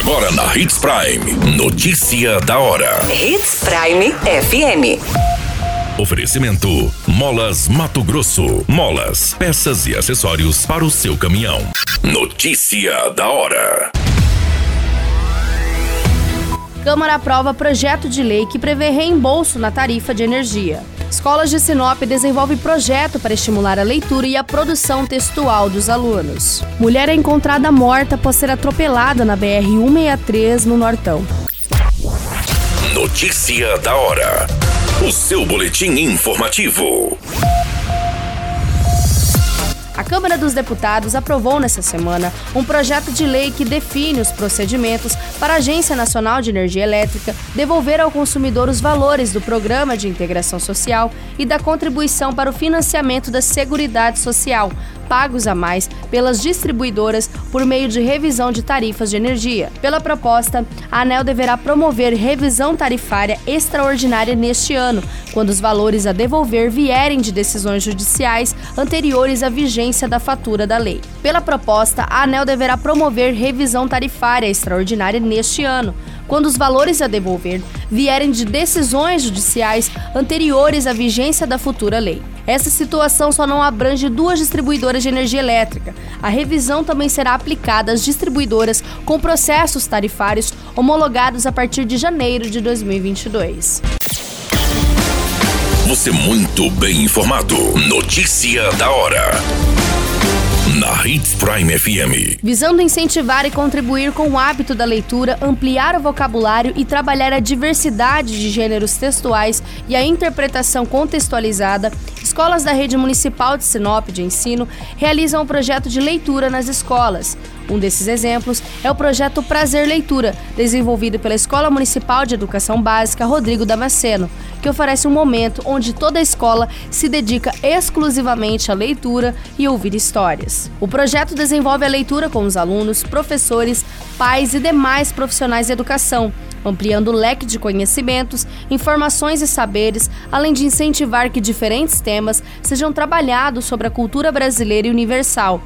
Agora na Hits Prime. Notícia da hora. Hits Prime FM. Oferecimento: Molas Mato Grosso. Molas, peças e acessórios para o seu caminhão. Notícia da hora. Câmara aprova projeto de lei que prevê reembolso na tarifa de energia. Escolas de Sinop desenvolvem projeto para estimular a leitura e a produção textual dos alunos. Mulher é encontrada morta após ser atropelada na BR-163 no Nortão. Notícia da hora. O seu boletim informativo. Câmara dos Deputados aprovou nesta semana um projeto de lei que define os procedimentos para a Agência Nacional de Energia Elétrica devolver ao consumidor os valores do Programa de Integração Social e da contribuição para o financiamento da Seguridade Social, pagos a mais pelas distribuidoras por meio de revisão de tarifas de energia. Pela proposta, a ANEL deverá promover revisão tarifária extraordinária neste ano, quando os valores a devolver vierem de decisões judiciais anteriores à vigência da fatura da lei. Pela proposta, a ANEL deverá promover revisão tarifária extraordinária neste ano, quando os valores a devolver vierem de decisões judiciais anteriores à vigência da futura lei. Essa situação só não abrange duas distribuidoras de energia elétrica. A revisão também será aplicada às distribuidoras com processos tarifários homologados a partir de janeiro de 2022. Você muito bem informado. Notícia da hora na Hits Prime FM. Visando incentivar e contribuir com o hábito da leitura, ampliar o vocabulário e trabalhar a diversidade de gêneros textuais e a interpretação contextualizada, escolas da rede municipal de Sinop de ensino realizam um projeto de leitura nas escolas. Um desses exemplos é o projeto Prazer Leitura, desenvolvido pela Escola Municipal de Educação Básica Rodrigo Damasceno, que oferece um momento onde toda a escola se dedica exclusivamente à leitura e ouvir histórias. O projeto desenvolve a leitura com os alunos, professores, pais e demais profissionais de educação ampliando o leque de conhecimentos, informações e saberes, além de incentivar que diferentes temas sejam trabalhados sobre a cultura brasileira e universal,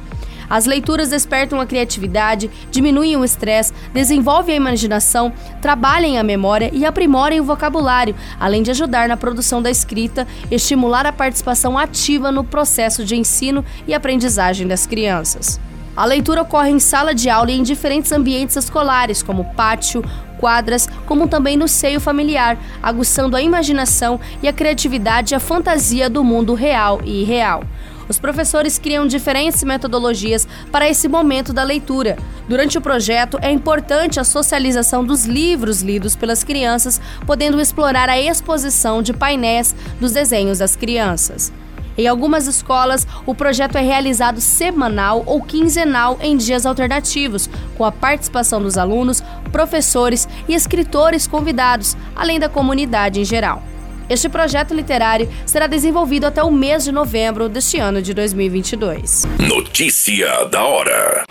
as leituras despertam a criatividade, diminuem o estresse, desenvolvem a imaginação, trabalhem a memória e aprimorem o vocabulário, além de ajudar na produção da escrita, estimular a participação ativa no processo de ensino e aprendizagem das crianças. A leitura ocorre em sala de aula e em diferentes ambientes escolares, como pátio, quadras, como também no seio familiar, aguçando a imaginação e a criatividade e a fantasia do mundo real e irreal. Os professores criam diferentes metodologias para esse momento da leitura. Durante o projeto, é importante a socialização dos livros lidos pelas crianças, podendo explorar a exposição de painéis dos desenhos das crianças. Em algumas escolas, o projeto é realizado semanal ou quinzenal em dias alternativos, com a participação dos alunos, professores e escritores convidados, além da comunidade em geral. Este projeto literário será desenvolvido até o mês de novembro deste ano de 2022. Notícia da hora.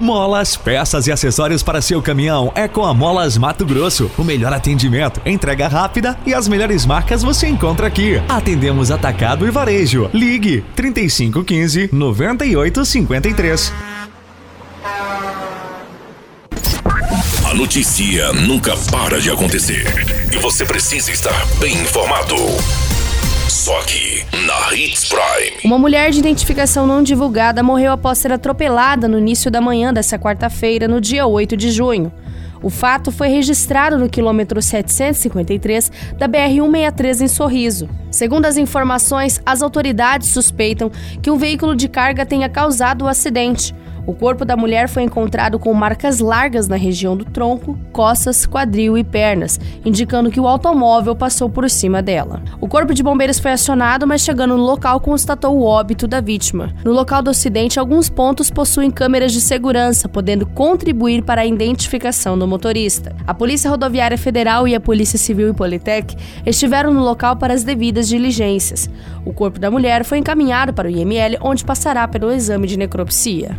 Molas, peças e acessórios para seu caminhão é com a Molas Mato Grosso. O melhor atendimento, entrega rápida e as melhores marcas você encontra aqui. Atendemos atacado e varejo. Ligue 3515 9853. Notícia nunca para de acontecer e você precisa estar bem informado. Só aqui, na Hits Prime. Uma mulher de identificação não divulgada morreu após ser atropelada no início da manhã desta quarta-feira, no dia 8 de junho. O fato foi registrado no quilômetro 753 da BR-163 em Sorriso. Segundo as informações, as autoridades suspeitam que um veículo de carga tenha causado o acidente. O corpo da mulher foi encontrado com marcas largas na região do tronco, costas, quadril e pernas, indicando que o automóvel passou por cima dela. O corpo de bombeiros foi acionado, mas chegando no local constatou o óbito da vítima. No local do acidente, alguns pontos possuem câmeras de segurança, podendo contribuir para a identificação do motorista. A Polícia Rodoviária Federal e a Polícia Civil e Politec estiveram no local para as devidas diligências. O corpo da mulher foi encaminhado para o IML, onde passará pelo exame de necropsia.